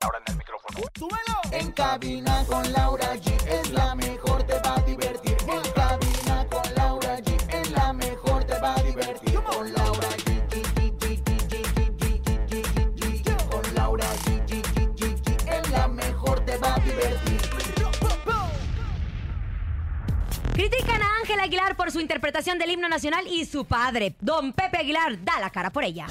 Ahora en el micrófono. ¡Súbelo! En cabina con Laura G es la mejor, te va a divertir. En cabina con Laura G es la mejor, te va a divertir. Con Laura G. Con Laura G. Es la mejor, te va a divertir. Critican a Ángela Aguilar por su interpretación del himno nacional y su padre, don Pepe Aguilar, da la cara por ella.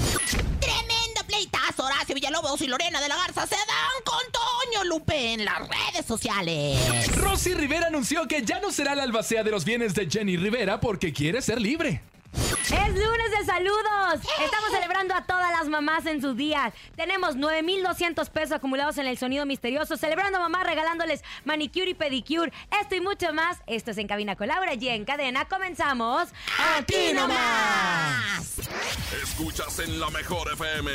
Horacio Villalobos y Lorena de la Garza se dan con Toño Lupe en las redes sociales. Rosy Rivera anunció que ya no será la albacea de los bienes de Jenny Rivera porque quiere ser libre. Es lunes de saludos. Estamos celebrando a todas las mamás en sus días. Tenemos 9,200 pesos acumulados en el sonido misterioso. Celebrando a mamá, regalándoles manicure y pedicure. Esto y mucho más. Esto es En Cabina con Laura y en cadena. Comenzamos. ¡Aquí nomás! Escuchas en la mejor FM.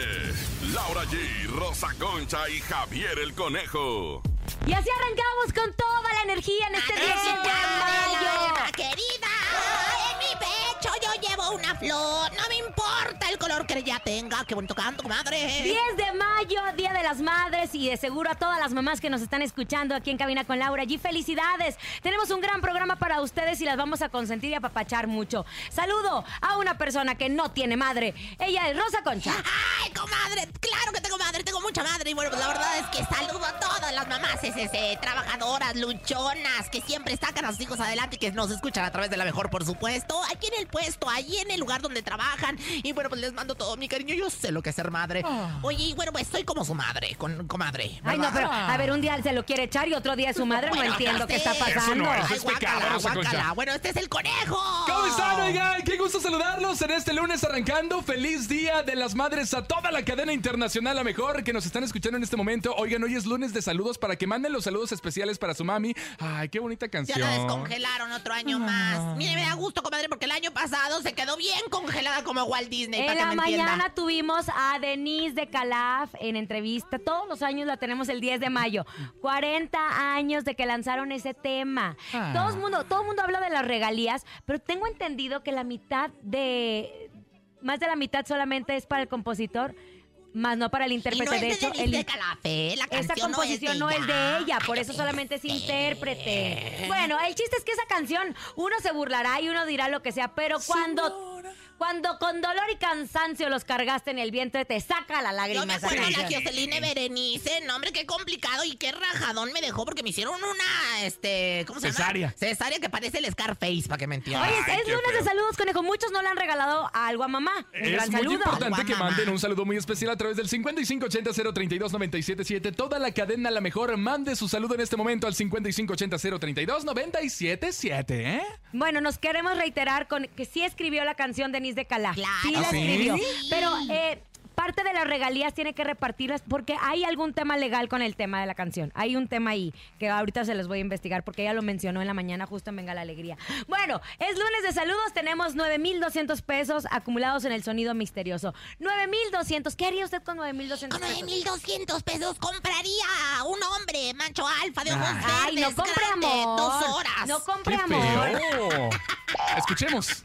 Laura G, Rosa Concha y Javier el Conejo. Y así arrancamos con toda la energía en este 10 de mayo. Una flor. No me importa el color que ella tenga. Qué bonito canto, comadre. 10 de mayo, Día de las Madres y de seguro a todas las mamás que nos están escuchando aquí en Cabina con Laura. Allí felicidades. Tenemos un gran programa para ustedes y las vamos a consentir y apapachar mucho. Saludo a una persona que no tiene madre. Ella es Rosa Concha. Ay, comadre, claro que tengo madre, tengo mucha madre. Y bueno, pues la verdad es que saludo a todas las mamás, ese, ese, trabajadoras, luchonas, que siempre sacan a sus hijos adelante y que nos escuchan a través de la mejor, por supuesto. Aquí en el puesto, ahí en el lugar donde trabajan. Y bueno, pues les mando todo mi cariño. Yo sé lo que es ser madre. Oye, y bueno, pues soy como su madre, con comadre. Ay, no, pero a ver, un día se lo quiere echar y otro día es su madre. Bueno, no entiendo ya qué sé. está Eso pasando. no es. Ay, es guácala, guácala. Bueno, este es el conejo. ¿Cómo están, oigan? Qué gusto saludarlos en este lunes arrancando. Feliz Día de las Madres a toda la cadena internacional, a mejor que nos están escuchando en este momento. Oigan, hoy es lunes de saludos para que manden los saludos especiales para su mami. Ay, qué bonita Ya canción. la descongelaron otro año más. Mire, me da gusto, comadre, porque pasado se quedó bien congelada como Walt Disney, En para que la me mañana entienda. tuvimos a Denise de Calaf en entrevista. Todos los años la tenemos el 10 de mayo. 40 años de que lanzaron ese tema. Ah. Todo el mundo, todo el mundo habla de las regalías, pero tengo entendido que la mitad de más de la mitad solamente es para el compositor, más no para el intérprete. no de hecho, el- de Calafé, la esta composición no es de ella, por eso solamente es intérprete. Bueno, el chiste es que esa canción uno se burlará y uno dirá lo que sea, pero cuando cuando con dolor y cansancio los cargaste en el vientre te saca la Yo lágrima me esa acuerdo de la. Joseline Berenice, no hombre, qué complicado y qué rajadón me dejó porque me hicieron una, este, ¿cómo se Cesárea. llama? Cesárea que parece el Scarface, para que me entiendan. Oye, Ay, es qué lunes de saludos, conejo. Muchos no le han regalado algo a mamá. Un Es gran muy saludo. importante que manden un saludo muy especial a través del 5580-032-977. Toda la cadena La Mejor mande su saludo en este momento al 5580-032-977, ¿eh? Bueno, nos queremos reiterar con que sí escribió la canción Denise de Calá. Claro. Sí la ¿Ah, sí? escribió. Sí. Pero eh, parte de las regalías tiene que repartirlas porque hay algún tema legal con el tema de la canción. Hay un tema ahí que ahorita se los voy a investigar porque ella lo mencionó en la mañana justo en Venga la Alegría. Bueno, es lunes de saludos. Tenemos 9,200 pesos acumulados en el sonido misterioso. 9,200. ¿Qué haría usted con 9,200 Con pesos? 9,200 pesos compraría un hombre macho alfa de ojos Ay, no verdes, compre grande, amor. dos horas. No compre ¡Qué amor. feo! Escuchemos.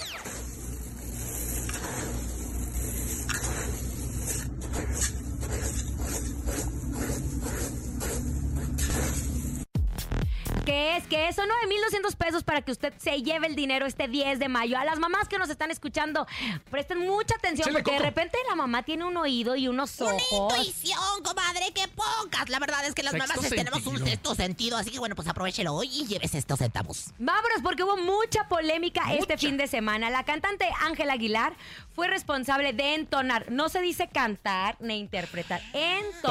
¿Qué es? ¿Qué es? Son 9,200 pesos para que usted se lleve el dinero este 10 de mayo. A las mamás que nos están escuchando, presten mucha atención Chile porque de repente la mamá tiene un oído y unos Una ojos. intuición, comadre, que pocas. La verdad es que las Sexto mamás tenemos un sentido. sexto sentido, así que bueno, pues aprovechelo hoy y llévese estos centavos. Vámonos porque hubo mucha polémica este fin de semana. La cantante Ángela Aguilar fue responsable de entonar, no se dice cantar ni interpretar, entonar,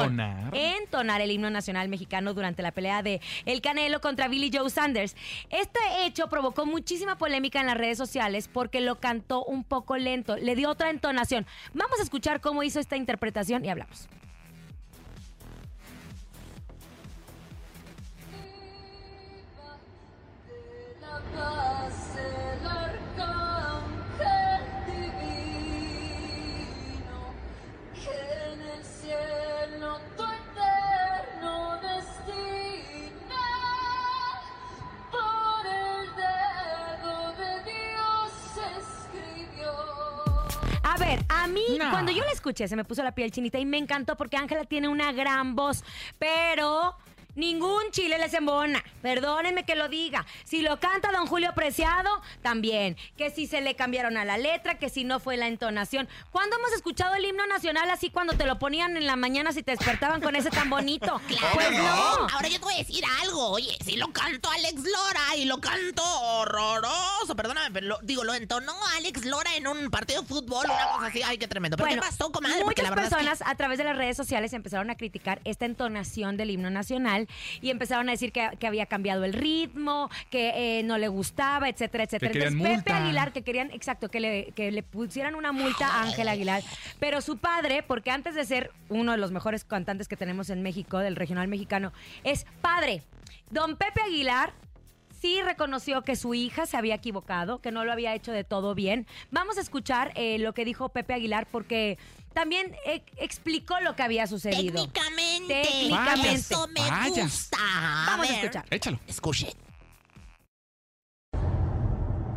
Tonar. entonar el himno nacional mexicano durante la pelea de El Canelo contra Billy Joe Sanders. Este hecho provocó muchísima polémica en las redes sociales porque lo cantó un poco lento, le dio otra entonación. Vamos a escuchar cómo hizo esta interpretación y hablamos. Escuché se me puso la piel chinita y me encantó porque Ángela tiene una gran voz, pero ningún chile les embona. Perdónenme que lo diga. Si lo canta don Julio Preciado, también. Que si se le cambiaron a la letra, que si no fue la entonación. ¿Cuándo hemos escuchado el himno nacional así cuando te lo ponían en la mañana si te despertaban con ese tan bonito? Claro. Pues no. Ahora yo te voy a decir algo. Oye, si lo cantó Alex Lora y lo cantó horroroso. Perdóname, pero lo- digo, lo entonó Alex Lora en un partido de fútbol, una cosa así. Ay, qué tremendo. ¿Pero Bueno, qué pasó, comadre? Muchas la verdad es que- personas a través de las redes sociales empezaron a criticar esta entonación del himno nacional y empezaron a decir que, que había cambiado el ritmo, que eh, no le gustaba, etcétera, etcétera. Entonces, Pepe. Aguilar, que querían, exacto, que le, que le pusieran una multa a Ángel Aguilar. Pero su padre, porque antes de ser uno de los mejores cantantes que tenemos en México, del regional mexicano, es padre. Don Pepe Aguilar sí reconoció que su hija se había equivocado, que no lo había hecho de todo bien. Vamos a escuchar eh, lo que dijo Pepe Aguilar porque también eh, explicó lo que había sucedido. Técnicamente. Técnicamente. Eso me Vaya. gusta. A Vamos a ver, escuchar. Échalo. Escuchen.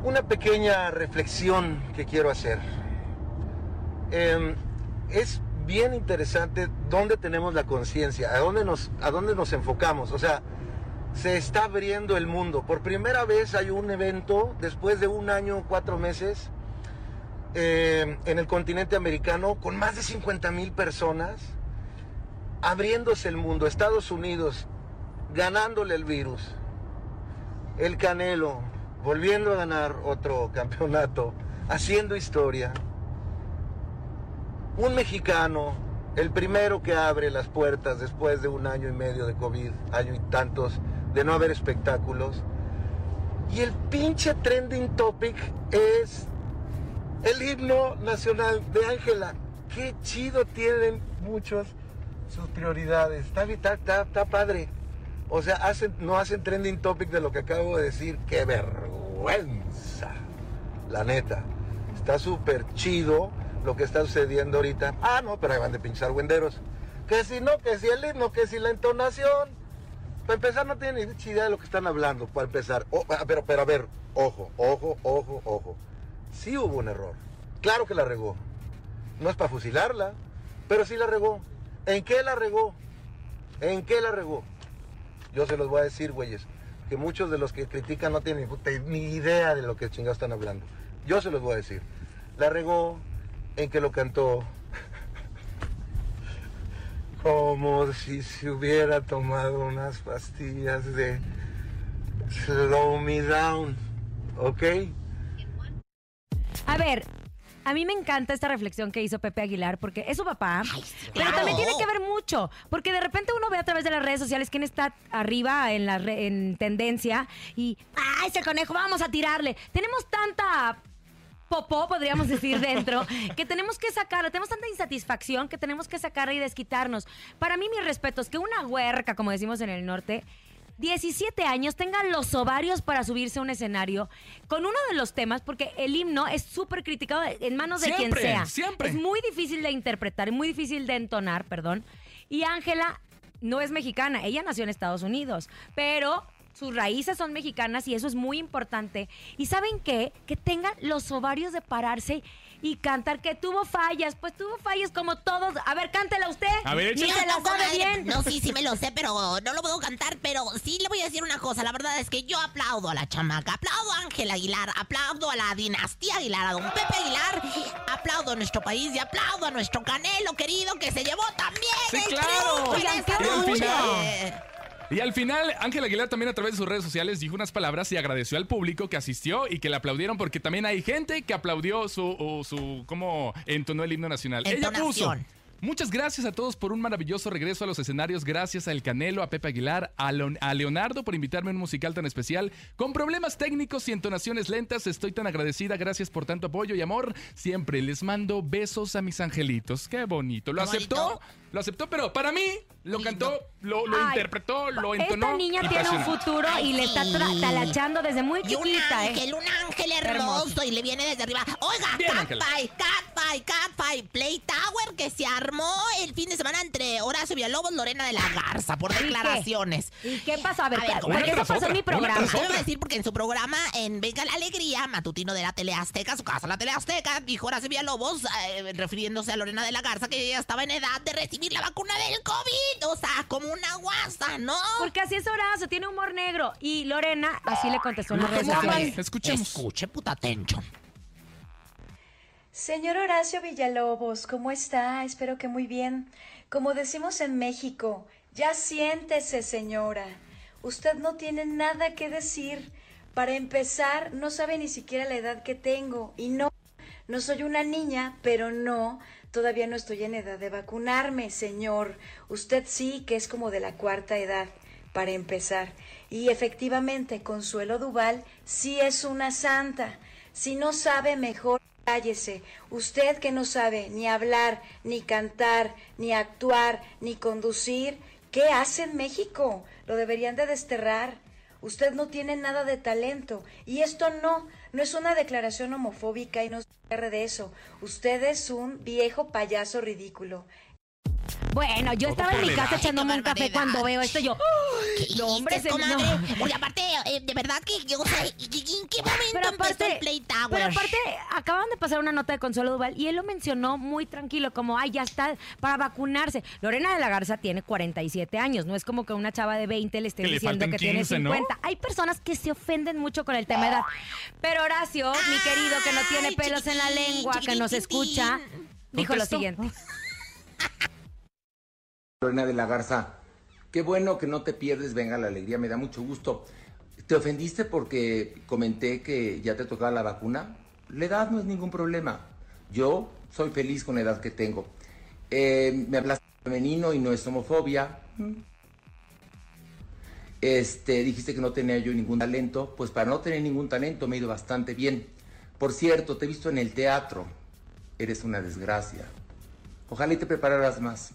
Una pequeña reflexión que quiero hacer. Eh, es bien interesante dónde tenemos la conciencia, a dónde nos, a dónde nos enfocamos. O sea, se está abriendo el mundo. Por primera vez hay un evento después de un año, cuatro meses, eh, en el continente americano con más de 50 mil personas, abriéndose el mundo. Estados Unidos ganándole el virus. El Canelo volviendo a ganar otro campeonato, haciendo historia. Un mexicano, el primero que abre las puertas después de un año y medio de COVID, año y tantos de no haber espectáculos. Y el pinche trending topic es el himno nacional de Ángela. Qué chido tienen muchos sus prioridades. Está, está, está- está padre. O sea, hacen, no hacen trending topic de lo que acabo de decir. ¡Qué vergüenza! La neta. Está súper chido lo que está sucediendo ahorita. Ah, no, pero ahí van de pinchar wenderos. Que si no, que si el himno, que si la entonación. Para empezar, no tienen ni idea de lo que están hablando. Para empezar. Ah, pero, pero a ver, ojo, ojo, ojo, ojo. Sí hubo un error. Claro que la regó. No es para fusilarla, pero sí la regó. ¿En qué la regó? ¿En qué la regó? Yo se los voy a decir, güeyes, que muchos de los que critican no tienen ni idea de lo que chingados están hablando. Yo se los voy a decir. La regó en que lo cantó como si se hubiera tomado unas pastillas de Slow Me Down, ¿ok? A ver, a mí me encanta esta reflexión que hizo Pepe Aguilar porque es su papá, pero claro. también tiene que ver mucho, porque de repente uno ve a través de las redes sociales quién está arriba en la re- en tendencia y ¡ay, ese conejo, vamos a tirarle! Tenemos tanta popó, podríamos decir, dentro, que tenemos que sacarla. Tenemos tanta insatisfacción que tenemos que sacarla y desquitarnos. Para mí, mis respetos, que una huerca, como decimos en el norte, 17 años tenga los ovarios para subirse a un escenario con uno de los temas, porque el himno es súper criticado en manos de Siempre, quien sea. siempre. Es muy difícil de interpretar, muy difícil de entonar, perdón. Y Ángela no es mexicana, ella nació en Estados Unidos, pero sus raíces son mexicanas y eso es muy importante. ¿Y saben qué? Que tengan los ovarios de pararse y cantar, que tuvo fallas, pues tuvo fallas como todos. A ver, cántela usted. A ver, Ni se la No, sabe comadre, bien. No, sí, sí me lo sé, pero no lo puedo cantar. Pero sí le voy a decir una cosa. La verdad es que yo aplaudo a la chamaca, aplaudo a Ángel Aguilar, aplaudo a la dinastía Aguilar, a don Pepe Aguilar, aplaudo a nuestro país y aplaudo a nuestro Canelo querido que se llevó también Sí, el claro. Oigan, qué Y al final, Ángel Aguilar también a través de sus redes sociales dijo unas palabras y agradeció al público que asistió y que le aplaudieron porque también hay gente que aplaudió su, su cómo entonó el himno nacional. Ella puso. Muchas gracias a todos por un maravilloso regreso a los escenarios. Gracias a El Canelo, a Pepe Aguilar, a, Leon- a Leonardo por invitarme a un musical tan especial. Con problemas técnicos y entonaciones lentas, estoy tan agradecida. Gracias por tanto apoyo y amor. Siempre les mando besos a mis angelitos. Qué bonito. ¿Lo Qué aceptó? bonito. Lo aceptó, pero para mí lo cantó, lo, lo Ay, interpretó, lo entonó. Esta niña tiene un futuro y le está tra- talachando desde muy Y un chiquita, ¿eh? ángel, un ángel hermoso, y le viene desde arriba. Oiga. Catfight, Catfight, Catfight, Play Tower, que se armó el fin de semana entre Horacio Villalobos y Lorena de la Garza por ¿Y qué? declaraciones. ¿Y qué pasó? A ver, A ver, porque eso pasó en mi programa. Te voy a decir porque en su programa, en Venga la Alegría, matutino de la Tele Azteca, su casa la Tele Azteca, dijo Horacio Villalobos, eh, refiriéndose a Lorena de la Garza, que ella estaba en edad de recibir la vacuna del COVID. O sea, como una guasa, ¿no? Porque así es Horacio, tiene humor negro. Y Lorena así le contestó en las redes ¿Cómo sociales. Escuchemos. Escuche, puta tencho. Señor Horacio Villalobos, ¿cómo está? Espero que muy bien. Como decimos en México, ya siéntese, señora. Usted no tiene nada que decir. Para empezar, no sabe ni siquiera la edad que tengo. Y no, no soy una niña, pero no, todavía no estoy en edad de vacunarme, señor. Usted sí que es como de la cuarta edad, para empezar. Y efectivamente, Consuelo Duval sí es una santa. Si no sabe, mejor cállese. Usted que no sabe ni hablar, ni cantar, ni actuar, ni conducir, ¿qué hace en México? Lo deberían de desterrar. Usted no tiene nada de talento. Y esto no, no es una declaración homofóbica y no se de eso. Usted es un viejo payaso ridículo. Bueno, yo estaba en mi casa echándome un café cuando veo esto. Yo, ¿Qué no, hombre, se. Oye, aparte, eh, de verdad que, yo, o sea, ¿en qué momento Pero empezó aparte, el Play Tower? pero aparte, acaban de pasar una nota de Consuelo Duval y él lo mencionó muy tranquilo, como, ay, ya está para vacunarse. Lorena de la Garza tiene 47 años, no es como que una chava de 20 le esté diciendo que tiene 15, ¿no? 50. Hay personas que se ofenden mucho con el tema de edad. Pero Horacio, mi querido, que no tiene pelos en la lengua, que nos escucha, dijo lo siguiente. Lorena de la Garza, qué bueno que no te pierdes, venga la alegría, me da mucho gusto. ¿Te ofendiste porque comenté que ya te tocaba la vacuna? La edad no es ningún problema. Yo soy feliz con la edad que tengo. Eh, me hablaste femenino y no es homofobia. Mm. Este, dijiste que no tenía yo ningún talento. Pues para no tener ningún talento me he ido bastante bien. Por cierto, te he visto en el teatro. Eres una desgracia. Ojalá y te prepararas más.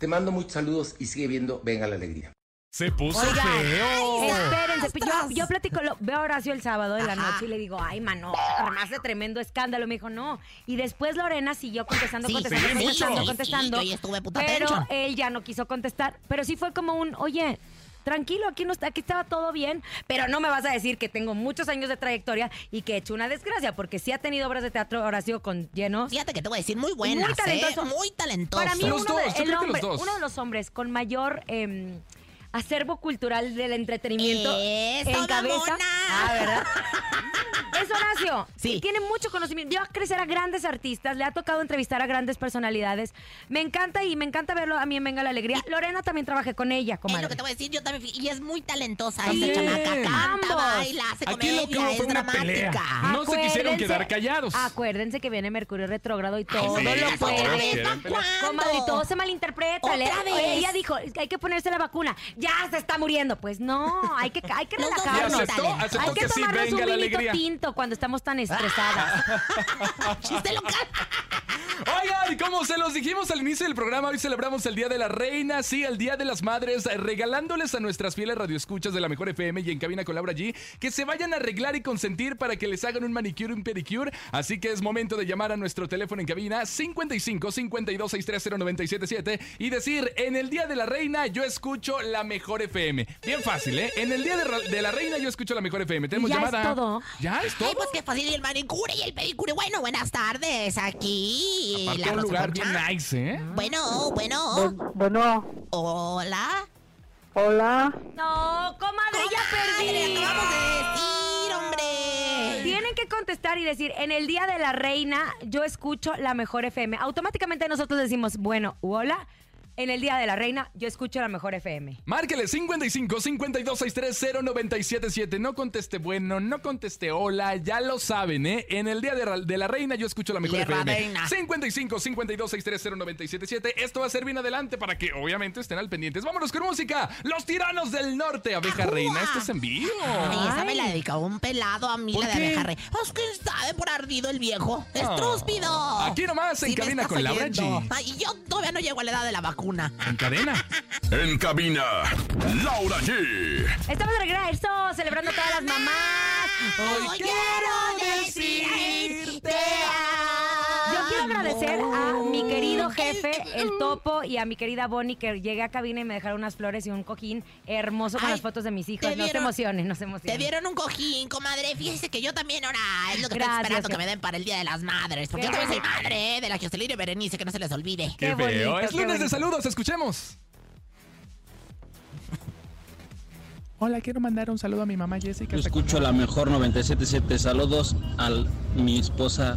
Te mando muchos saludos y sigue viendo Venga la Alegría. Se puso Oiga, feo. Espérense, yo, yo platico, lo- veo a Horacio el sábado de la Ajá. noche y le digo, ay, mano, armaste tremendo escándalo. Me dijo, no. Y después Lorena siguió contestando, Sí, contestando, sí, contestando, contestando. Yo estuve puta pero tencha. él ya no quiso contestar. Pero sí fue como un, oye, tranquilo, aquí, no está, aquí estaba todo bien. Pero no me vas a decir que tengo muchos años de trayectoria y que he hecho una desgracia, porque sí ha tenido obras de teatro Horacio con llenos. Fíjate que te voy a decir muy buenas, Muy talentoso. ¿eh? Muy talentoso. Para mí, Los uno, dos, de, el los hombre- dos. uno de los hombres con mayor em, acervo cultural del entretenimiento ¡Eso, en cabeza. mamona! Ah, ¿verdad? Es Horacio. Sí. Y tiene mucho conocimiento. Dio a crecer a grandes artistas. Le ha tocado entrevistar a grandes personalidades. Me encanta y me encanta verlo a mí en Venga la Alegría. Lorena también trabajé con ella, Es comadre. lo que te voy a decir, yo también. fui- Y es muy talentosa También. esa chamaca. Canta, Ambos. baila, hace Aquí comedia, lo que hubo es fue una pelea. dramática. No se quisieron Acuérdense- quedar callados. Acuérdense que viene Mercurio retrógrado y todo sí, lo puede. vez, ¿Quieren ¿para Comadre, y todo se malinterpreta. ¿Otra vez? Oye, ella dijo, hay que ponerse la vacuna. Ya se está muriendo. Pues no, hay que, hay que Y relajarnos. aceptó, aceptó Hay que que sí, tomarnos venga un la vinito alegría. tinto cuando estamos tan estresadas. Chiste local. Oigan, como se los dijimos al inicio del programa, hoy celebramos el Día de la Reina, sí, el Día de las Madres, eh, regalándoles a nuestras fieles radioescuchas de la Mejor FM y en cabina con Laura G que se vayan a arreglar y consentir para que les hagan un manicure y un pedicure. Así que es momento de llamar a nuestro teléfono en cabina 55 52 630 977 y decir: En el Día de la Reina, yo escucho la Mejor FM. Bien fácil, ¿eh? En el Día de, la Reina, yo escucho la Mejor FM. Tenemos ¿Ya es llamada. todo? ¿Ya es? Ay, pues qué fácil. Y el manicure y el pedicure. Bueno, buenas tardes. Aquí. Aparte, la un lugar bien nice, ¿eh? Bueno, bueno. Bu- Bueno, Hola. hola. No, comadre, ya Comadre, perdí. acabamos de decir, hombre. Tienen que contestar y decir, en el Día de la Reina, yo escucho la mejor FM. Automáticamente nosotros decimos, bueno, u hola. En el Día de la Reina, yo escucho la mejor FM. Márquele 55 52 630 977. No conteste bueno, no conteste hola, ya lo saben, ¿eh? En el día de, la reina yo escucho la mejor FM. reina. 55 52 630 977. Esto va a ser bien adelante para que obviamente estén al pendientes. Vámonos con música. Los tiranos del norte, abeja ¡Ajúa! reina. Esto es en vivo. Ay, esa me la dedicó un pelado a mí, ¿Por la de qué? abeja rey. Pues quién sabe por ardido el viejo. Ah. ¡Estrúspido! Aquí nomás, en Sí cabina con Laura oyendo. G. Ay, yo todavía no llego a la edad de la vacuna. En cadena. En cabina, Laura G. Estamos de regreso, celebrando a todas las mamás. Hoy quiero decirte Ofrecer a mi querido jefe, el topo, y a mi querida Bonnie que llegue a cabina y me dejaron unas flores y un cojín hermoso con Ay, las fotos de mis hijos. te No se emocionen, no se Te emocionen. dieron un cojín, comadre. Fíjese que yo también ahora es lo que Gracias, estoy esperando que- que me den para el Día de las Madres. Porque yo también soy madre ¿eh? de la Jocelyn y Berenice, que no se les olvide. Qué, Qué feo. bonito, es qué lunes de bonito. saludos, escuchemos. Hola, quiero mandar un saludo a mi mamá Jessica. Yo escucho la mejor 977. Saludos a mi esposa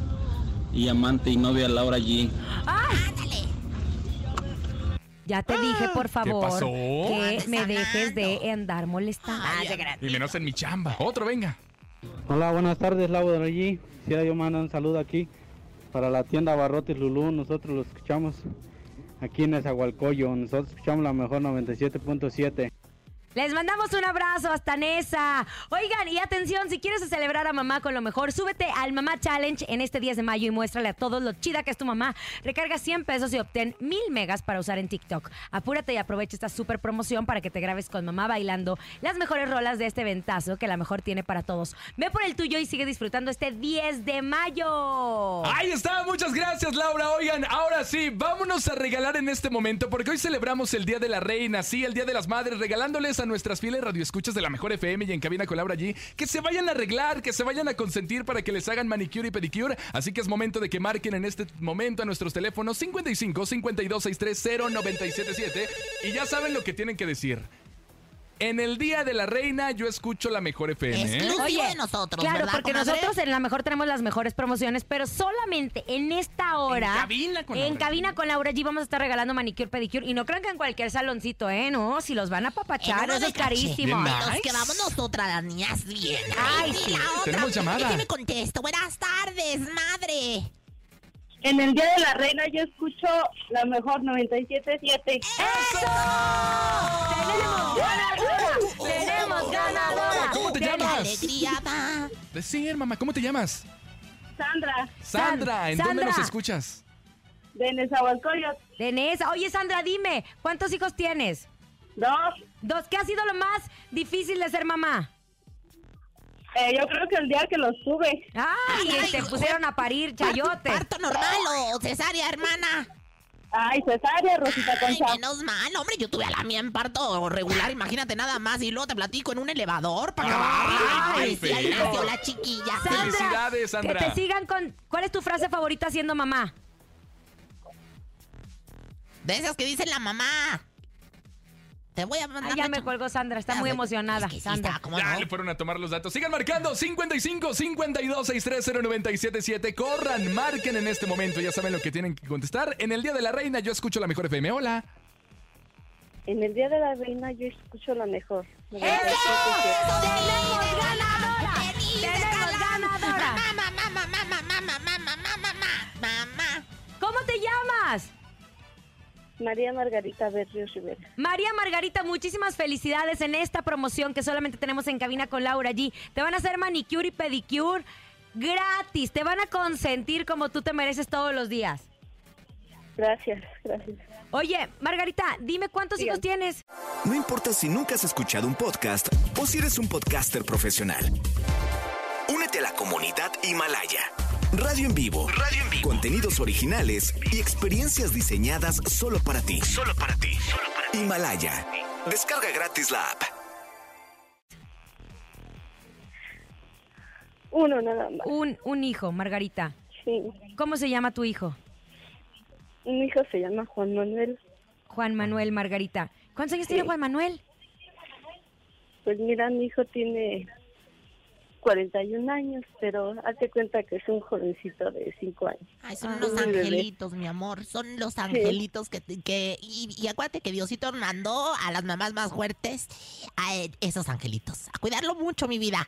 y amante y novia Laura G. Ya te dije, por favor, pasó? que me dejes de andar molestando. Y menos en mi chamba. Otro, venga. Hola, buenas tardes, Laura allí. Quisiera yo mandar un saludo aquí para la tienda Barrotes Lulú. Nosotros lo escuchamos aquí en Esahualcoyo. Nosotros escuchamos la mejor 97.7. Les mandamos un abrazo hasta Nesa. Oigan, y atención, si quieres celebrar a mamá con lo mejor, súbete al Mamá Challenge en este 10 de mayo y muéstrale a todos lo chida que es tu mamá. Recarga 100 pesos y obtén 1000 megas para usar en TikTok. Apúrate y aprovecha esta super promoción para que te grabes con mamá bailando las mejores rolas de este ventazo que la mejor tiene para todos. Ve por el tuyo y sigue disfrutando este 10 de mayo. Ahí está, muchas gracias Laura. Oigan, ahora sí, vámonos a regalar en este momento porque hoy celebramos el Día de la Reina, sí, el Día de las Madres, regalándoles a nuestras fieles radioescuchas de la Mejor FM y en cabina con allí que se vayan a arreglar, que se vayan a consentir para que les hagan manicure y pedicure. Así que es momento de que marquen en este momento a nuestros teléfonos 55 52 63 0977 y ya saben lo que tienen que decir. En el Día de la Reina yo escucho la Mejor FM. ¿eh? Exclusivo de nosotros, Claro, ¿verdad, porque comadre? nosotros en la mejor tenemos las mejores promociones, pero solamente en esta hora. En cabina con En Laura cabina con Laura G vamos a estar regalando manicure, pedicure. Y no crean que en cualquier saloncito, ¿eh? No, si los van a En papachar, eso es carísimo. Nice. quedamos nosotras, las niñas, bien. Ay, sí. la otra, Tenemos llamada. déjeme contesto. Buenas tardes, madre. En el Día de la Reina yo escucho la mejor 97.7. ¡Tenemos ganadora! ¡Tenemos ganadora! ¿Cómo te Ten- ¡Qué llamas? Decir, mamá, ¿cómo te llamas? Sandra, Sandra, ¿en dónde nos escuchas? de Nezahualcóyotl. Denesa. Oye, Sandra, dime, ¿cuántos hijos tienes? Dos. Dos. ¿Qué ha sido lo más difícil de ser mamá? Eh, yo creo que el día que los tuve. ¡Ay! Ay, te ay, pusieron a parir, chayote. ¿Parto normal o cesárea, hermana? Ay, cesárea, Rosita Ay, Concha. menos mal, hombre, yo tuve a la mía en parto regular, imagínate nada más, y luego te platico en un elevador para acabar. Ay, sí, ahí feo. nació la chiquilla. Sandra, Felicidades, Sandra. Que te sigan con. ¿Cuál es tu frase favorita siendo mamá? De esas que dice la mamá. Te voy a mandar. Ay, ya la me colgó Sandra, está Ya muy emocionada. es que sí Sandra. está, ¿cómo Ya no? le fueron a tomar los datos. Sigan marcando 55 52 630 977. Corran, marquen en este momento. Ya saben lo que tienen que contestar. En el Día de la Reina, yo escucho la mejor FM. Hola. En el Día de la Reina yo escucho la mejor. ¡Eso! ¡Tenemos ganadora! ¡Tenemos ganadora! Mamá, mamá, mamá, mamá, mamá, mamá, mamá, mamá. ¿Cómo te llamas? María Margarita Berrios Rivera. María Margarita, muchísimas felicidades en esta promoción que solamente tenemos en cabina con Laura G. Te van a hacer manicure y pedicure gratis. Te van a consentir como tú te mereces todos los días. Gracias, gracias. Oye, Margarita, dime cuántos hijos tienes. No importa si nunca has escuchado un podcast o si eres un podcaster profesional. Únete a la comunidad Himalaya. Radio en vivo. Radio en vivo. Contenidos originales y experiencias diseñadas solo para ti. Solo para ti. Himalaya. Descarga gratis la app. Uno nada más. Un, un hijo, Margarita. Sí. ¿Cómo se llama tu hijo? Mi hijo se llama Juan Manuel. Juan Manuel Margarita. ¿Cuántos años tiene Juan Manuel? Pues mira, mi hijo tiene 41 años, pero hazte cuenta que es un jovencito de 5 años. Ay, son Ah, los bebé. angelitos, mi amor. Son los angelitos que... que y, y acuérdate que Diosito mandó a las mamás más fuertes a eh, esos angelitos. A cuidarlo mucho, mi vida.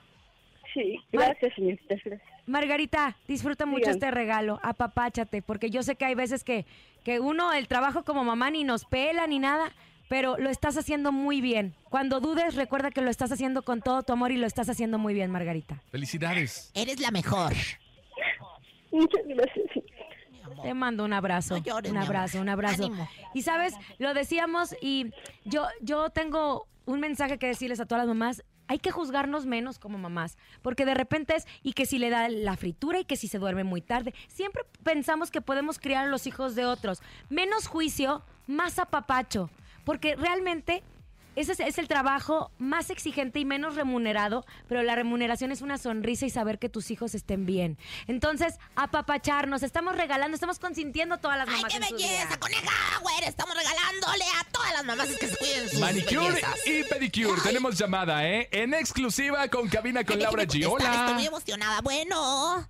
Sí, gracias, señorita. Gracias. Margarita, disfruta mucho este regalo, apapáchate, porque yo sé que hay veces que, que uno, el trabajo como mamá ni nos pela ni nada, pero lo estás haciendo muy bien. Cuando dudes, recuerda que lo estás haciendo con todo tu amor y lo estás haciendo muy bien, Margarita. Felicidades. Eres la mejor. Muchas gracias. Te mando un abrazo, No llores, un abrazo, un abrazo. Ánimo. Y sabes, lo decíamos y yo, yo tengo un mensaje que decirles a todas las mamás. hay que juzgarnos menos como mamás, porque de repente es y que si le da la fritura y que si se duerme muy tarde. Siempre pensamos que podemos criar a los hijos de otros. Menos juicio, más apapacho, porque realmente ese es, es el trabajo más exigente y menos remunerado, pero la remuneración es una sonrisa y saber que tus hijos estén bien. Entonces, apapacharnos, estamos regalando, estamos consintiendo a todas las mamás. ¡Qué en su belleza, coneja! Güey, estamos regalándole a todas las mamás que se cuiden sus Manicure bellezas. y pedicure. Tenemos llamada, ¿eh? En exclusiva con Cabina con Laura G. Estoy muy Hola. emocionada. Bueno.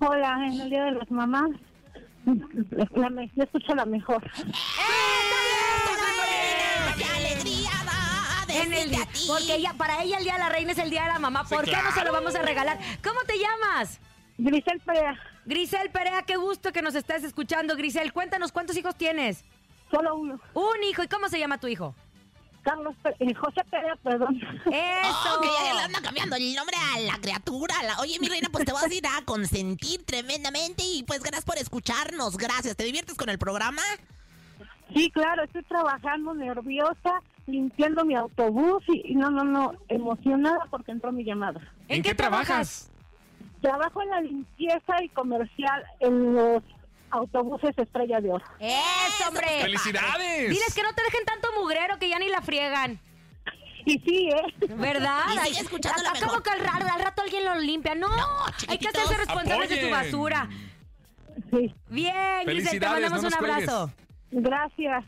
Hola, en el Día de las Mamás. La, me- yo escucho la mejor. ¡Qué En el día, porque ella, para ella el día de la reina es el día de la mamá. Sí, ¿Por qué no se lo vamos a regalar? ¿Cómo te llamas? Grisel Perea. Grisel Perea, qué gusto que nos estés escuchando, Grisel. Cuéntanos, ¿cuántos hijos tienes? Solo uno. Un hijo. ¿Y cómo se llama tu hijo? Carlos Perea, José Perea, perdón. ¡Eso! Oh, que ya le anda cambiando el nombre a la criatura. La- Oye, mi reina, pues te vas a ir a consentir tremendamente y pues gracias por escucharnos. Gracias. ¿Te diviertes con el programa? Sí, claro, estoy trabajando nerviosa, limpiando mi autobús y, y no, no, no, emocionada porque entró mi llamada. ¿En, qué trabajas? Trabajo en la limpieza y comercial en los autobuses Estrella de Oro. ¡Eso, hombre! ¡Felicidades! Diles que no te dejen tanto mugrero que ya ni la friegan. Y sí, ¿eh? ¿Verdad? Y sigue Ay, escuchando la acabo que al, al rato alguien lo limpia. No, hay que hacerse responsables de su Apoyen. basura. Sí. Bien, Grisel, te mandamos no un cuelgues. Gracias.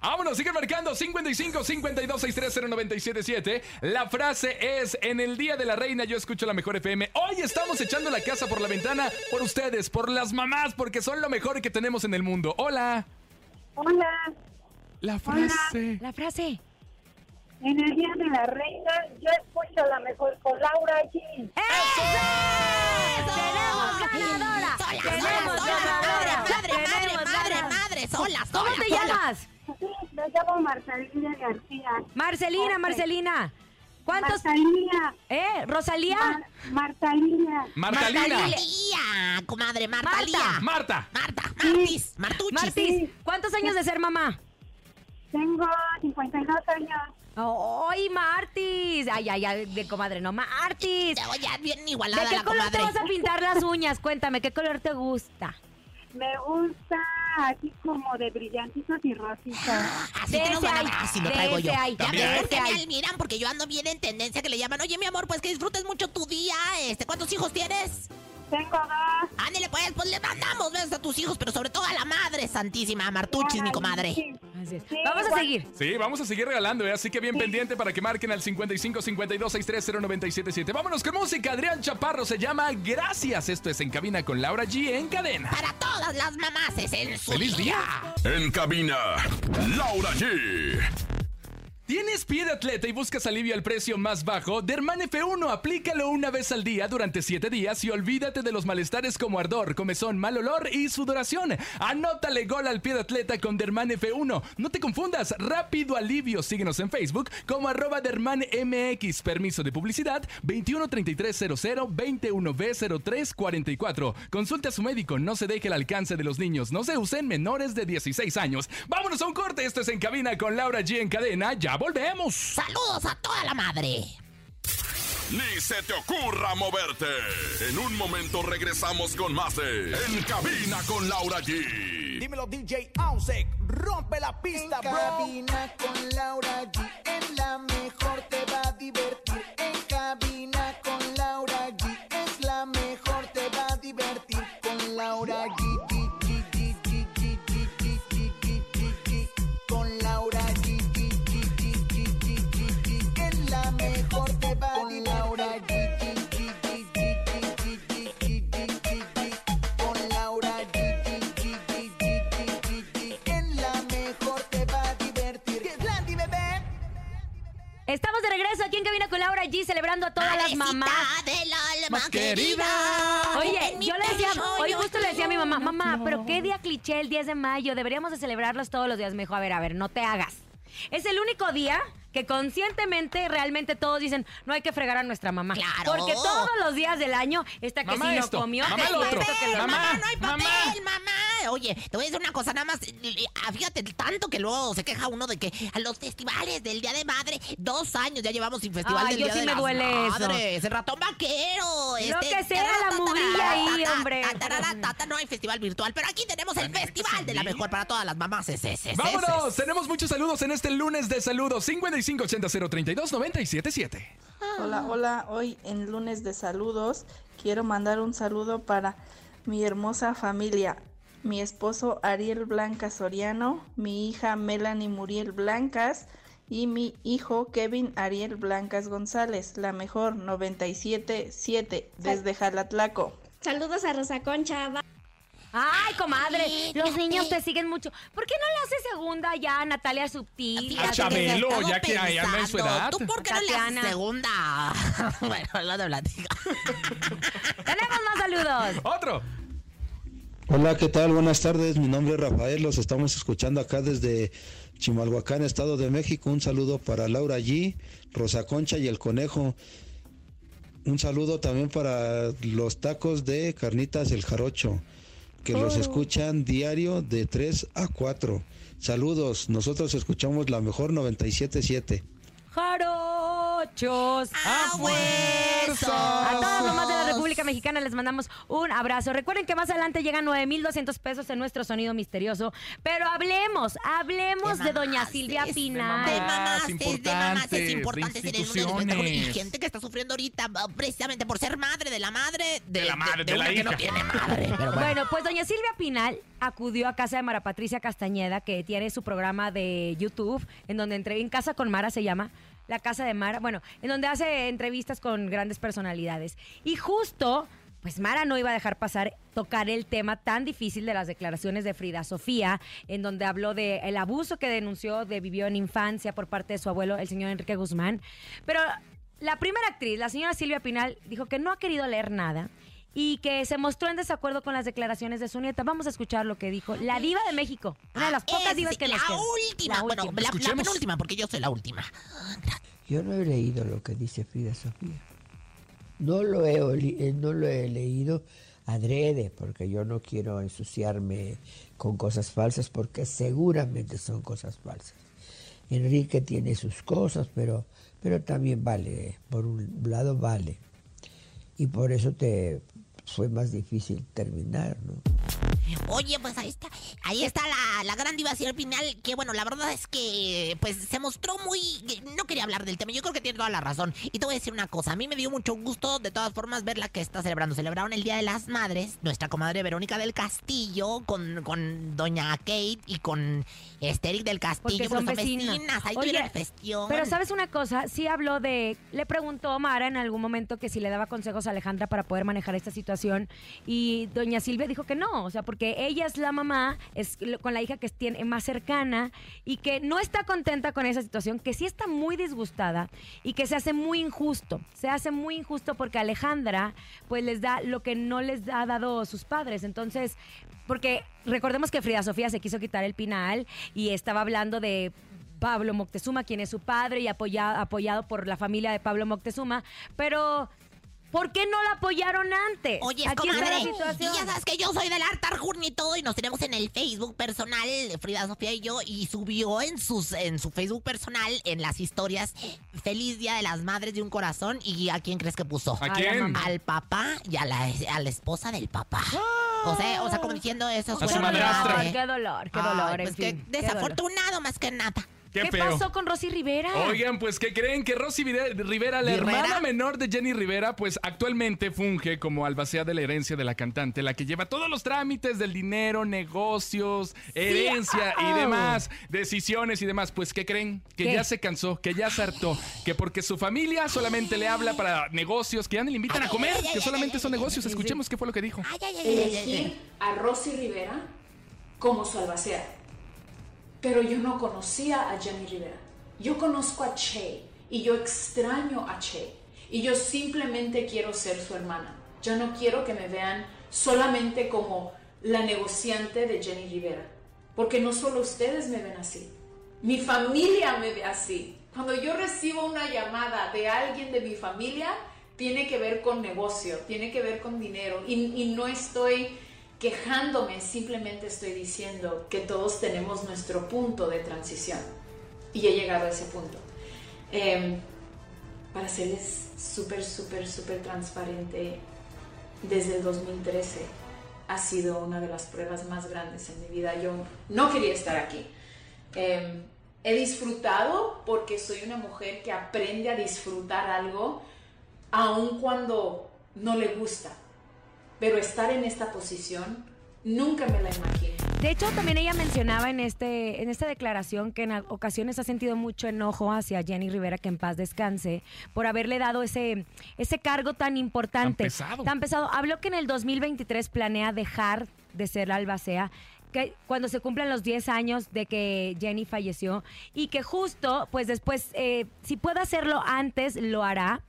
Vámonos, sigue marcando 55 52 630 977. La frase es: En el día de la reina, yo escucho la mejor FM. Hoy estamos echando la casa por la ventana por ustedes, por las mamás, porque son lo mejor que tenemos en el mundo. Hola. Hola, La frase. La frase. en el Día de la Reina yo escucho la mejor con Laura G. ¡Tenemos ganadora! ¡Tenemos ganadora! ¿Cómo te solas. llamas? Me llamo Marcelina García. Marcelina. Marcelina. ¿Cuántos? Martalina. ¿Eh? ¿Rosalía? Mar- Martalina. Martalina. Comadre, Martalía. Marta. Marta, Martis, Martuchis. Martis, ¿cuántos años de ser mamá? Tengo 52 años. ¡Ay, Martis! Ay, ay, ay, de comadre, no, Martis. Te voy a bien ¿De igualada qué la color te vas a pintar las uñas? Cuéntame, ¿qué color te gusta? Me gusta así como de brillantitos y rositas. Así De que nos ese van a así lo traigo yo. hay, Ya También. ves por qué me admiran, porque yo ando bien en tendencia que le llaman, oye, mi amor, pues que disfrutes mucho tu día. Este, ¿cuántos hijos tienes? Tengo dos. Ándale, pues, pues le mandamos besos a tus hijos, pero sobre todo a la madre santísima, a Martuchis, mi comadre. Sí. Así es. Sí, Vamos a seguir. Sí, vamos a seguir regalando, ¿eh? así que bien pendiente para que marquen al 55 52 630 977. Vámonos con música. Adrián Chaparro se llama Gracias. Esto es En Cabina con Laura G en cadena. Para todas las mamás es su ¡Feliz día! En cabina, Laura G. ¿Tienes pie de atleta y buscas alivio al precio más bajo? Derman F1, aplícalo una vez al día durante 7 días y olvídate de los malestares como ardor, comezón, mal olor y sudoración. Anótale gol al pie de atleta con Derman F1. No te confundas, rápido alivio. Síguenos en Facebook como arroba Derman MX. Permiso de publicidad 213300 21B0344. Consulte a su médico, no se deje el alcance de los niños, no se usen menores de 16 años. Vámonos a un corte, esto es En Cabina con Laura G en cadena, ya volvemos. Saludos a toda la madre. Ni se te ocurra moverte. En un momento regresamos con más de En cabina con Laura G. Dímelo DJ Ausek, rompe la pista, En bro. cabina con Laura G. En la mejor te va a divertir. G, celebrando a todas las mamás. del alma Más querida. Oye, yo le decía, hoy justo le decía a mi mamá, mamá, pero qué día cliché el 10 de mayo, deberíamos de celebrarlos todos los días. Me dijo, a ver, a ver, no te hagas. Es el único día que conscientemente realmente todos dicen, no hay que fregar a nuestra mamá. Claro. Porque todos los días del año está que Mamá si esto, comió, mamá que el si otro. esto, que lo Mamá, otro. no hay mamá. papel, mamá. Oye, te voy a decir una cosa, nada más, ah, fíjate tanto que luego se queja uno de que a los festivales del Día de Madre, dos años ya llevamos sin festival Ay, del yo Día sí de me las duele eso. Madres, el ratón vaquero, este, que sea, la mugrilla ahí, hombre. No hay festival virtual, pero aquí tenemos el festival de la mejor para todas las mamás. Es, es, es, ¡Vámonos! Tenemos muchos saludos en este lunes de saludos. 5580 032 977. Hola, hola. Hoy en lunes de saludos quiero mandar un saludo para mi hermosa familia. Mi esposo Ariel Blanca Soriano, mi hija Melanie Muriel Blancas y mi hijo Kevin Ariel Blancas González, la mejor 97.7 desde Jalatlaco. Saludos a Rosa Concha. Ay, comadre, los niños te siguen mucho. ¿Por qué no le hace segunda ya a Natalia Subtil? A Chabelo, ya que ahí anda en su edad. ¿Tú por qué no le haces segunda? bueno, lo de platica. Tenemos más saludos. Otro. Hola, ¿qué tal? Buenas tardes. Mi nombre es Rafael. Los estamos escuchando acá desde Chimalhuacán, Estado de México. Un saludo para Laura G, Rosa Concha y el Conejo. Un saludo también para los tacos de carnitas El Jarocho, que los Oh. escuchan diario de 3 a 4. Saludos. Nosotros escuchamos la mejor 977. Jarochos a huesos. A todas las mamás de la República Mexicana les mandamos un abrazo. Recuerden que más adelante llegan 9,200 pesos en nuestro sonido misterioso. Pero hablemos, hablemos de, doña Silvia Pinal. De mamás, de mamás es importante espectáculo. Y gente que está sufriendo ahorita ah, precisamente por ser madre de la madre de, De la madre, de la que no tiene madre. Pero bueno. Bueno, pues doña Silvia Pinal acudió a casa de Mara Patricia Castañeda, que tiene su programa de YouTube, en donde entre en casa con Mara se llama. La casa de Mara, bueno, en donde hace entrevistas con grandes personalidades. Y justo, pues Mara no iba a dejar pasar tocar el tema tan difícil de las declaraciones de Frida Sofía, en donde habló de el abuso que denunció de vivió en infancia por parte de su abuelo, el señor Enrique Guzmán. Pero la primera actriz, la señora Silvia Pinal, dijo que no ha querido leer nada y que se mostró en desacuerdo con las declaraciones de su nieta. Vamos a escuchar lo que dijo la diva de México, una de las pocas Es divas que la nos quedan. última, La bueno, última. la, la penúltima, porque yo soy la última. Yo no he leído lo que dice Frida Sofía. No lo he, oli- eh, no lo he leído adrede, porque yo no quiero ensuciarme con cosas falsas, porque seguramente son cosas falsas. Enrique tiene sus cosas, pero, pero también vale, por un lado vale. Y por eso te fue más difícil terminar, ¿no? Oye, pues ahí está, ahí está la, la gran diva Silvia Pinal, que bueno, la verdad es que pues se mostró muy... No quería hablar del tema, yo creo que tiene toda la razón. Y te voy a decir una cosa, a mí me dio mucho gusto de todas formas verla que está celebrando. Celebraron el Día de las Madres, nuestra comadre Verónica del Castillo, con, con doña Kate y con Estéric del Castillo, Porque son vecinas. vecinas. Ahí Oye, festión. Pero sabes una cosa, sí habló de, le preguntó Mara en algún momento que si le daba consejos a Alejandra para poder manejar esta situación y doña Silvia dijo que no, o sea, porque ella es la mamá, es con la hija que tiene más cercana y que no está contenta con esa situación, que sí está muy disgustada y que se hace muy injusto, se hace muy injusto porque Alejandra pues les da lo que no les ha dado sus padres, entonces porque recordemos que Frida Sofía se quiso quitar el pinal y estaba hablando de Pablo Moctezuma, quien es su padre y apoya- apoyado por la familia de Pablo Moctezuma, pero ¿por qué no la apoyaron antes? Oye, Aquí está comadre, la situación. y ya sabes que yo soy del Art Arjun y todo, y nos tenemos en el Facebook personal, Frida Sofía y yo, y subió en sus en su Facebook personal, en las historias, Feliz Día de las Madres de un Corazón, y ¿a quién crees que puso? ¿A quién? Al papá y a la, a la esposa del papá. O sea, o sea, como diciendo eso. A su madrastra. madre. Qué dolor, qué dolor, en pues fin, qué desafortunado más que nada. Qué, ¿Qué feo. pasó con Rosy Rivera? Oigan, pues, ¿qué creen? Que Rosy Rivera, la ¿Rivera? hermana menor de Jenny Rivera, pues actualmente funge como albacea de la herencia de la cantante, la que lleva todos los trámites del dinero, negocios, herencia y demás, decisiones y demás. Pues, ¿qué creen? Que ¿Qué? ya se cansó, que ya se hartó, que porque su familia solamente le habla para negocios, que ya ni le invitan a comer, que solamente son negocios. Escuchemos qué fue lo que dijo. elegir a Rosy Rivera como su albacea. Pero yo no conocía a Jenny Rivera. Yo conozco a Che y yo extraño a Che. Y yo simplemente quiero ser su hermana. Yo no quiero que me vean solamente como la negociante de Jenny Rivera. Porque no solo ustedes me ven así. Mi familia me ve así. Cuando yo recibo una llamada de alguien de mi familia, tiene que ver con negocio, tiene que ver con dinero. Y, y no estoy quejándome, simplemente estoy diciendo que todos tenemos nuestro punto de transición. Y he llegado a ese punto. Em, para serles súper, súper, súper transparente, desde el 2013 ha sido una de las pruebas más grandes en mi vida. Yo no quería estar aquí. Em, he disfrutado porque soy una mujer que aprende a disfrutar algo aun cuando no le gusta. Pero estar en esta posición nunca me la imaginé. De hecho, también ella mencionaba en, este, en esta declaración que en ocasiones ha sentido mucho enojo hacia Jenny Rivera, que en paz descanse, por haberle dado ese, ese cargo tan importante. Tan pesado. Tan pesado. Habló que en el 2023 planea dejar de ser la albacea que cuando se cumplan los 10 años de que Jenny falleció y que justo, pues después, eh, si puede hacerlo antes, lo hará.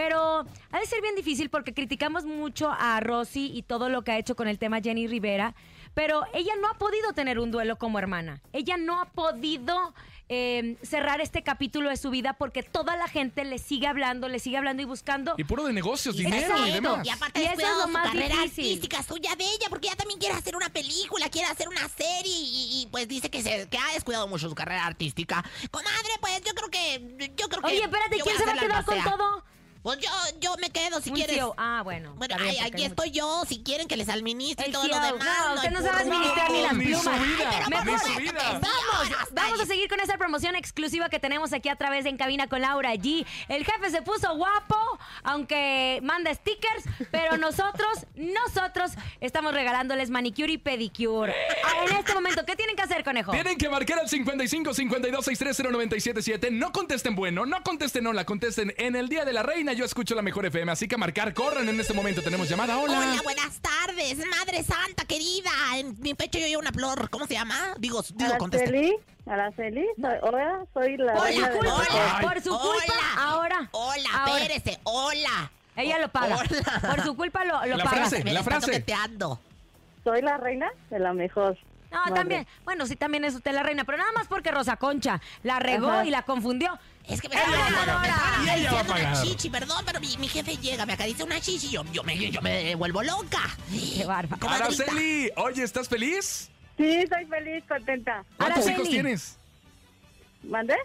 Pero ha de ser bien difícil porque criticamos mucho a Rosy y todo lo que ha hecho con el tema Jenny Rivera, pero ella no ha podido tener un duelo como hermana. Ella no ha podido eh, cerrar este capítulo de su vida porque toda la gente le sigue hablando, le sigue hablando y buscando. Y puro de negocios, dinero y Exacto. demás. Y aparte Y es eso es lo su más carrera difícil. artística suya de ella, porque ella también quiere hacer una película, quiere hacer una serie y, y, pues dice que se que ha descuidado mucho su carrera artística. Comadre, pues yo creo que yo creo que Oye, espérate, ¿quién se va a quedar con todo? Pues yo, yo me quedo si Un quieres. CEO. Ah, bueno. Bueno, bien, aquí estoy yo, si quieren que les administre y todo lo demás. No, usted hay no sabe administrar ni las Ni su plumas. vida, Ay, pero ni ¿cómo su es que vida. te Vamos, vamos a seguir con esa promoción exclusiva que tenemos aquí a través de En Cabina con Laura G. El jefe se puso guapo, aunque manda stickers, pero nosotros, nosotros estamos regalándoles manicure y pedicure. Ah, en este momento, ¿qué tienen que hacer, conejo? Tienen que marcar al 55 52 630 977. No contesten bueno, no contesten hola, contesten en el Día de la Reina. Yo escucho la mejor FM, así que a marcar, corran en este momento. Tenemos llamada. Hola. Hola, buenas tardes, Madre Santa querida. En mi pecho yo llevo una flor, ¿cómo se llama? Digo, digo, conteste. Araceli, Araceli, soy, hola, soy la Hola, reina de hola. los- Ay. Por su culpa, Hola. ahora. Hola, ahora. espérese, hola. Ella lo paga. Hola. Por su culpa lo, lo La paga. frase. Me la está frase. toqueteando. Soy la reina de la mejor. No, Madre. también. Bueno, sí, también es usted la reina, pero nada más porque Rosa Concha la regó Ajá. y la confundió. Es que me estaba Y ella va a acariciando una chichi, perdón, pero mi, mi jefe llega, me acaricia una chichi y yo, yo, me, yo me vuelvo loca. Qué bárbaro. Comadrita. Araceli, oye, ¿estás feliz? Sí, soy feliz, contenta. ¿Cuántos Araceli. hijos tienes? ¿Mandé?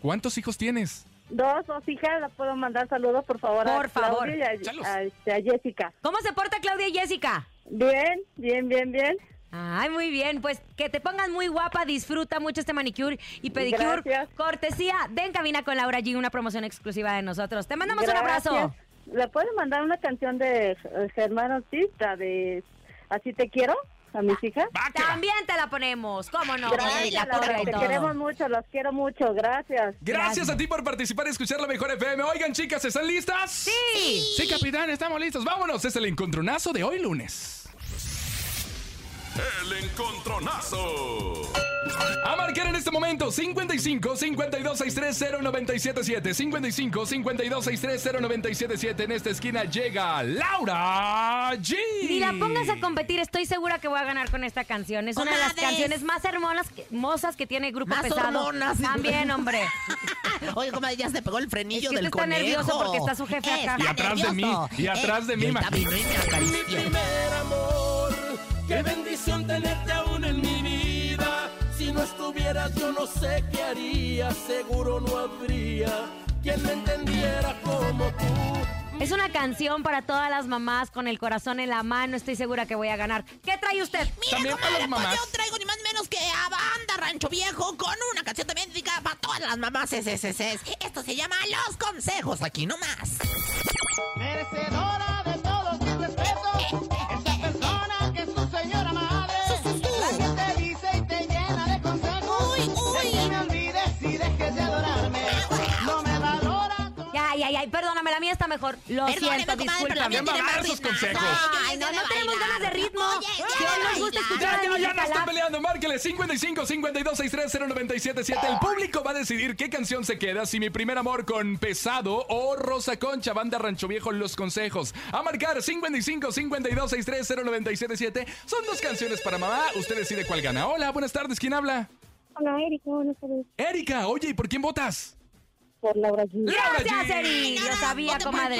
¿Cuántos hijos tienes? Dos, dos hijas, ¿la puedo mandar saludos, por favor? Por a favor. Claudia y a, a- a Jessica. ¿Cómo se porta Claudia y Jessica? Bien, bien, bien, bien. Ay, muy bien. Pues que te pongas muy guapa, disfruta mucho este manicure y pedicure. Gracias. Cortesía de En Cabina con Laura G, una promoción exclusiva de nosotros. Te mandamos un abrazo. ¿Le puedo mandar una canción de eh, Germán Ortiz, de Así te quiero, a mis hijas? Va, que va. También te la ponemos, ¿cómo no? Gracias, la Laura, torre y te todo. queremos mucho, los quiero mucho, gracias. Gracias, Gracias. a ti por participar y escuchar la mejor FM. Oigan, chicas, ¿están listas? Sí. Sí, capitán, estamos listos. Vámonos, es el encontronazo de hoy lunes. El encontronazo. A marcar en este momento 55 52 630 977 55 52 630 977 En esta esquina llega Laura G. Ni la pongas a competir, estoy segura que voy a ganar con esta canción. Es una de las Comadres. canciones más hermosas que, hermosas que tiene Grupo Más Pesado. hormonas. También, hombre. Oye, comadre, ya se pegó el Es frenillo que del está conejo. nervioso porque está su jefe acá. Está Y atrás de mí, y atrás de mí, imagínate. y me acarició. amor. Qué bendición yo no sé qué haría. Seguro no habría quien me entendiera como tú. Es una canción para todas las mamás con el corazón en la mano. Estoy segura que voy a ganar. ¿Qué trae usted? Mira, También para comadre, las pues mamás. yo traigo ni más ni menos que a Banda Rancho Viejo con una canción también dedicada para todas las mamás SSS. Esto se llama Los Consejos, aquí nomás. Merecedora Ya, ya. Perdóname, la mía está mejor. Lo Perdóneme, siento, mía tiene va a dar sus consejos. Ay, no, de no tenemos ganas de ritmo. De nos gusta escuchar Ya, ya, ya música no está lap. peleando. Márquele 55 52 630 977 El público va a decidir qué canción se queda. Si mi primer amor con Pesado o Rosa Concha, banda Rancho Viejo, Los Consejos. A marcar 55 52 630 977 Son dos canciones para mamá. Usted decide cuál gana. Hola, buenas tardes. ¿Quién habla? Hola, Erika, buenas tardes. Erika, oye, ¿y por quién votas? Por Laura G. Gracias, Eri. Lo sabía, comadre.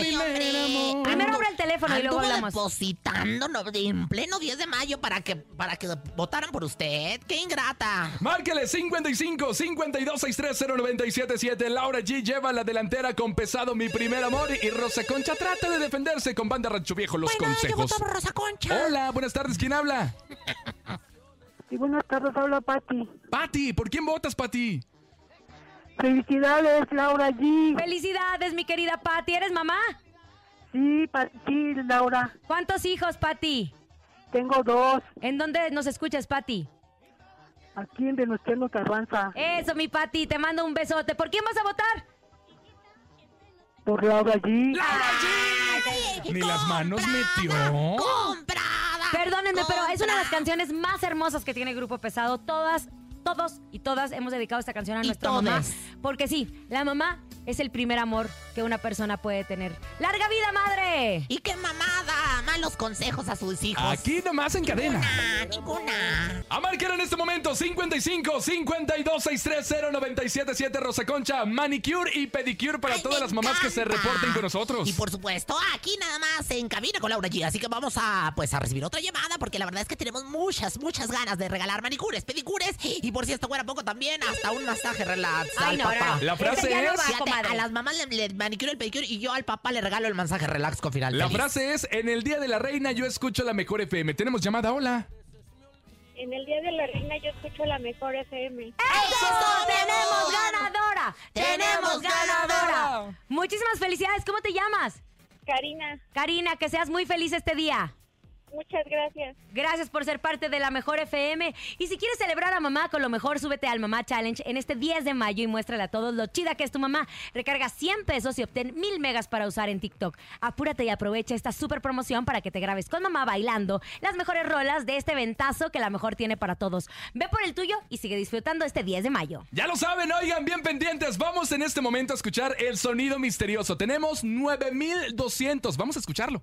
Primero abre el teléfono y luego Anduvo hablamos. depositando no, en pleno 10 de mayo para que, para que votaran por usted. ¡Qué ingrata! Márquele 55 52 630 977. Laura G lleva la delantera con pesado mi primer amor y Rosa Concha trata de defenderse con banda Rancho Viejo los consejos. Rosa Concha. Hola, buenas tardes, ¿quién habla? Sí, buenas tardes, habla Pati. Pati, ¿por quién votas, Pati? Felicidades, Laura G. Felicidades, mi querida Pati. ¿Eres mamá? Sí, pa- sí, Laura. ¿Cuántos hijos, Pati? Tengo dos. ¿En dónde nos escuchas, Pati? Aquí en Venustiano Carranza. Eso, mi Pati, te mando un besote. ¿Por quién vas a votar? Por Laura G. Ni las manos metió. Perdónenme, pero es una de las canciones más hermosas que tiene Grupo Pesado. Todas, todos y todas hemos dedicado esta canción a nuestra mamá. Porque sí, la mamá es el primer amor que una persona puede tener. ¡Larga vida, madre! ¡Y qué mamada! Malos consejos a sus hijos. Aquí nomás en cadena. Ninguna, ninguna. A marcar en este momento 55 52 630 977 Rosa Concha, manicure y pedicure para todas las mamás que se reporten con nosotros. Y por supuesto, aquí nada más en cabina con Laura G. Así que vamos a pues a recibir otra llamada porque la verdad es que tenemos muchas, muchas ganas de regalar manicures, pedicures y por si esto fuera poco también hasta un masaje relax Ay, al no, papá. no, no. La frase es- va, Fíjate, comadre. a las mamás le, le manicure el pedicure y yo al papá le regalo el masaje relax con final La feliz. frase es, en el Día de la Reina yo escucho la mejor FM. Tenemos llamada, hola. En el Día de la Reina yo escucho la mejor FM. ¡Eso! ¡Tenemos ganadora! ¡Tenemos ganadora! Muchísimas felicidades. ¿Cómo te llamas? Karina, Karina, que seas muy feliz este día. Muchas gracias. Gracias por ser parte de la Mejor FM. Y si quieres celebrar a mamá con lo mejor, súbete al Mamá Challenge en este 10 de mayo y muéstrale a todos lo chida que es tu mamá. Recarga 100 pesos y obtén 1000 megas para usar en TikTok. Apúrate y aprovecha esta super promoción para que te grabes con mamá bailando las mejores rolas de este ventazo que la mejor tiene para todos. Ve por el tuyo y sigue disfrutando este 10 de mayo. Ya lo saben, oigan, bien pendientes. Vamos en este momento a escuchar el sonido misterioso. Tenemos 9200. Vamos a escucharlo.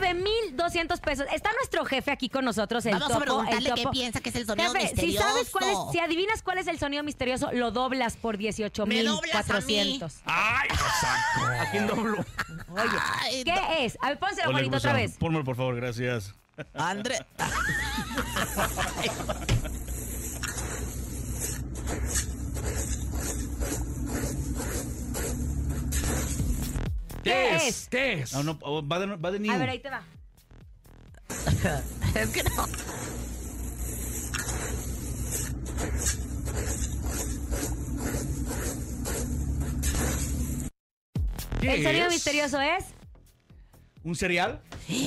9200 pesos. Está nuestro jefe aquí con nosotros, el Vamos a topo. preguntarle el qué topo. piensa que es el sonido Jefe, Si sabes cuál es, misterioso. si adivinas cuál es el sonido misterioso, lo doblas por Me doblas a mí. 18400. ¡Ay, ¿A quién doblo? Oye, ¿qué es? A ver, pónselo bonito otra vez. Pónmelo, por favor, gracias. André. ¿Qué es? ¿Qué es? No, no, oh, va de, va de new. A ver, ahí te va. es que no. ¿Qué El sonido es? misterioso es. ¿Un cereal? ¡Un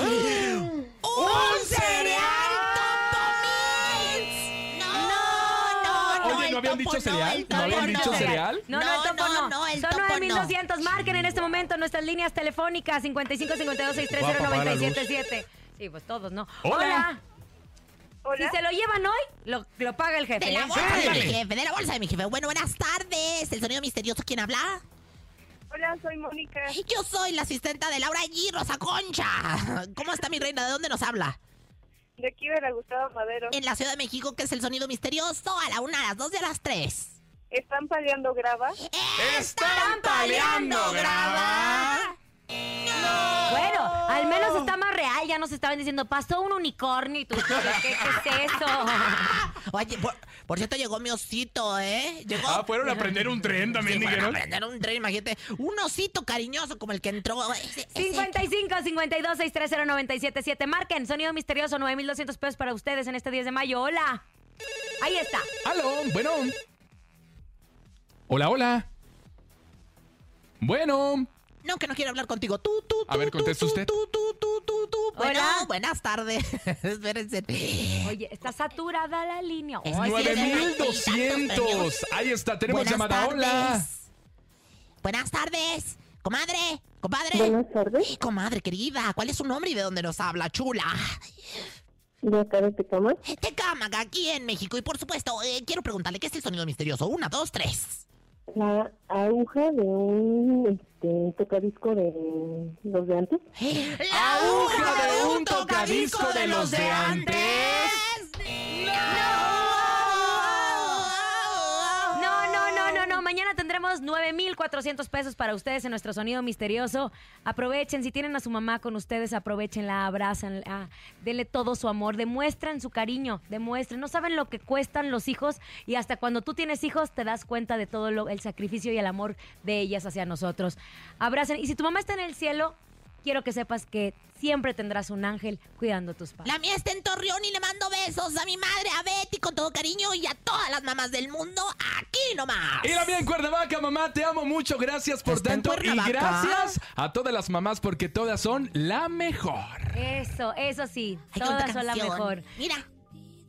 cereal no, no. Oye, el ¿no habían dicho cereal? ¿No habían dicho cereal? No, no, No, el topo no, no. no, el Son topo no. 9200. Marquen en este momento nuestras líneas telefónicas 55 52 630 Voy a apagar la luz. 977. Sí, pues todos, ¿no? Hola. Si se lo llevan hoy, lo, lo paga el jefe. De la ¿eh? bolsa de mi jefe, de la bolsa de mi jefe. Bueno, buenas tardes. El sonido misterioso, ¿quién habla? Hola, soy Mónica. Yo soy la asistenta de Laura G. Rosa Concha. ¿Cómo está mi reina? ¿De dónde nos habla? De aquí de la Gustavo Madero. En la Ciudad de México, ¿qué es el sonido misterioso? A la una, a las dos y a las tres. ¿Están paliando grava? ¡Están paleando grava! Bueno, al menos está más real. Ya nos estaban diciendo, pasó un unicornio y tú, ¿qué, qué, qué es eso? Oye, por, por cierto, llegó mi osito, ¿eh? Llegó. Ah, fueron a prender un tren también, Sí, fueron a dijeron. prender un tren, imagínate. Un osito cariñoso como el que entró. Ese- ese- 55 52 630 977. Marquen, sonido misterioso, 9200 pesos para ustedes en este 10 de mayo. Hola. Ahí está. Aló, bueno. Hola, hola. Bueno. No, que no quiero hablar contigo. Tú, tú, A ver, conteste usted. tú, tú, tú, tú, tú. Bueno, buenas tardes. Espérense. Oye, está saturada la línea. Es Ay, que sí, 9200. Ahí está, tenemos Buenas llamada. Hola. Buenas tardes. Comadre, compadre. Buenas tardes. Comadre querida, ¿cuál es su nombre y de dónde nos habla, chula? De acá de Tecama. Tecámaga, aquí en México. Y por supuesto, eh, quiero preguntarle, ¿qué es el sonido misterioso? Una, dos, tres. La aguja de un este, tocadisco de los de antes. ¡Aguja de un tocadisco de los de antes! Tendremos 9,400 pesos para ustedes en nuestro sonido misterioso. Aprovechen, si tienen a su mamá con ustedes, aprovechenla, abrazan, denle todo su amor, demuestren su cariño, demuestren. No saben lo que cuestan los hijos y hasta cuando tú tienes hijos te das cuenta de todo lo- el sacrificio y el amor de ellas hacia nosotros. Abracen. Y si tu mamá está en el cielo, quiero que sepas que siempre tendrás un ángel cuidando tus padres. La mía está en Torreón y le mando besos a mi madre, a Betty, con todo cariño y a todas las mamás del mundo, aquí nomás. Y la mía en Cuernavaca, mamá, te amo mucho, gracias por ¿Está en tanto y gracias a todas las mamás porque todas son la mejor. Eso, eso sí. Todas son la mejor. Mira,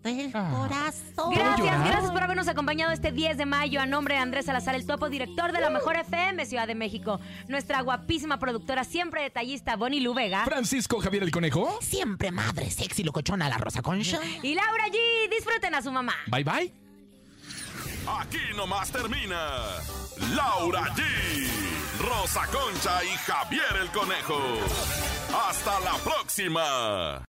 el corazón. Gracias, gracias por habernos acompañado este 10 de mayo. A nombre de Andrés Salazar, el topo, director de la Mejor FM Ciudad de México. Nuestra guapísima productora, siempre detallista, Bonnie Luvega. Francisco Javier el Conejo. Siempre madre sexy locochona, la Rosa Concha. Y Laura G. Disfruten a su mamá. Bye bye. Aquí nomás termina Laura G, Rosa Concha y Javier el Conejo. Hasta la próxima.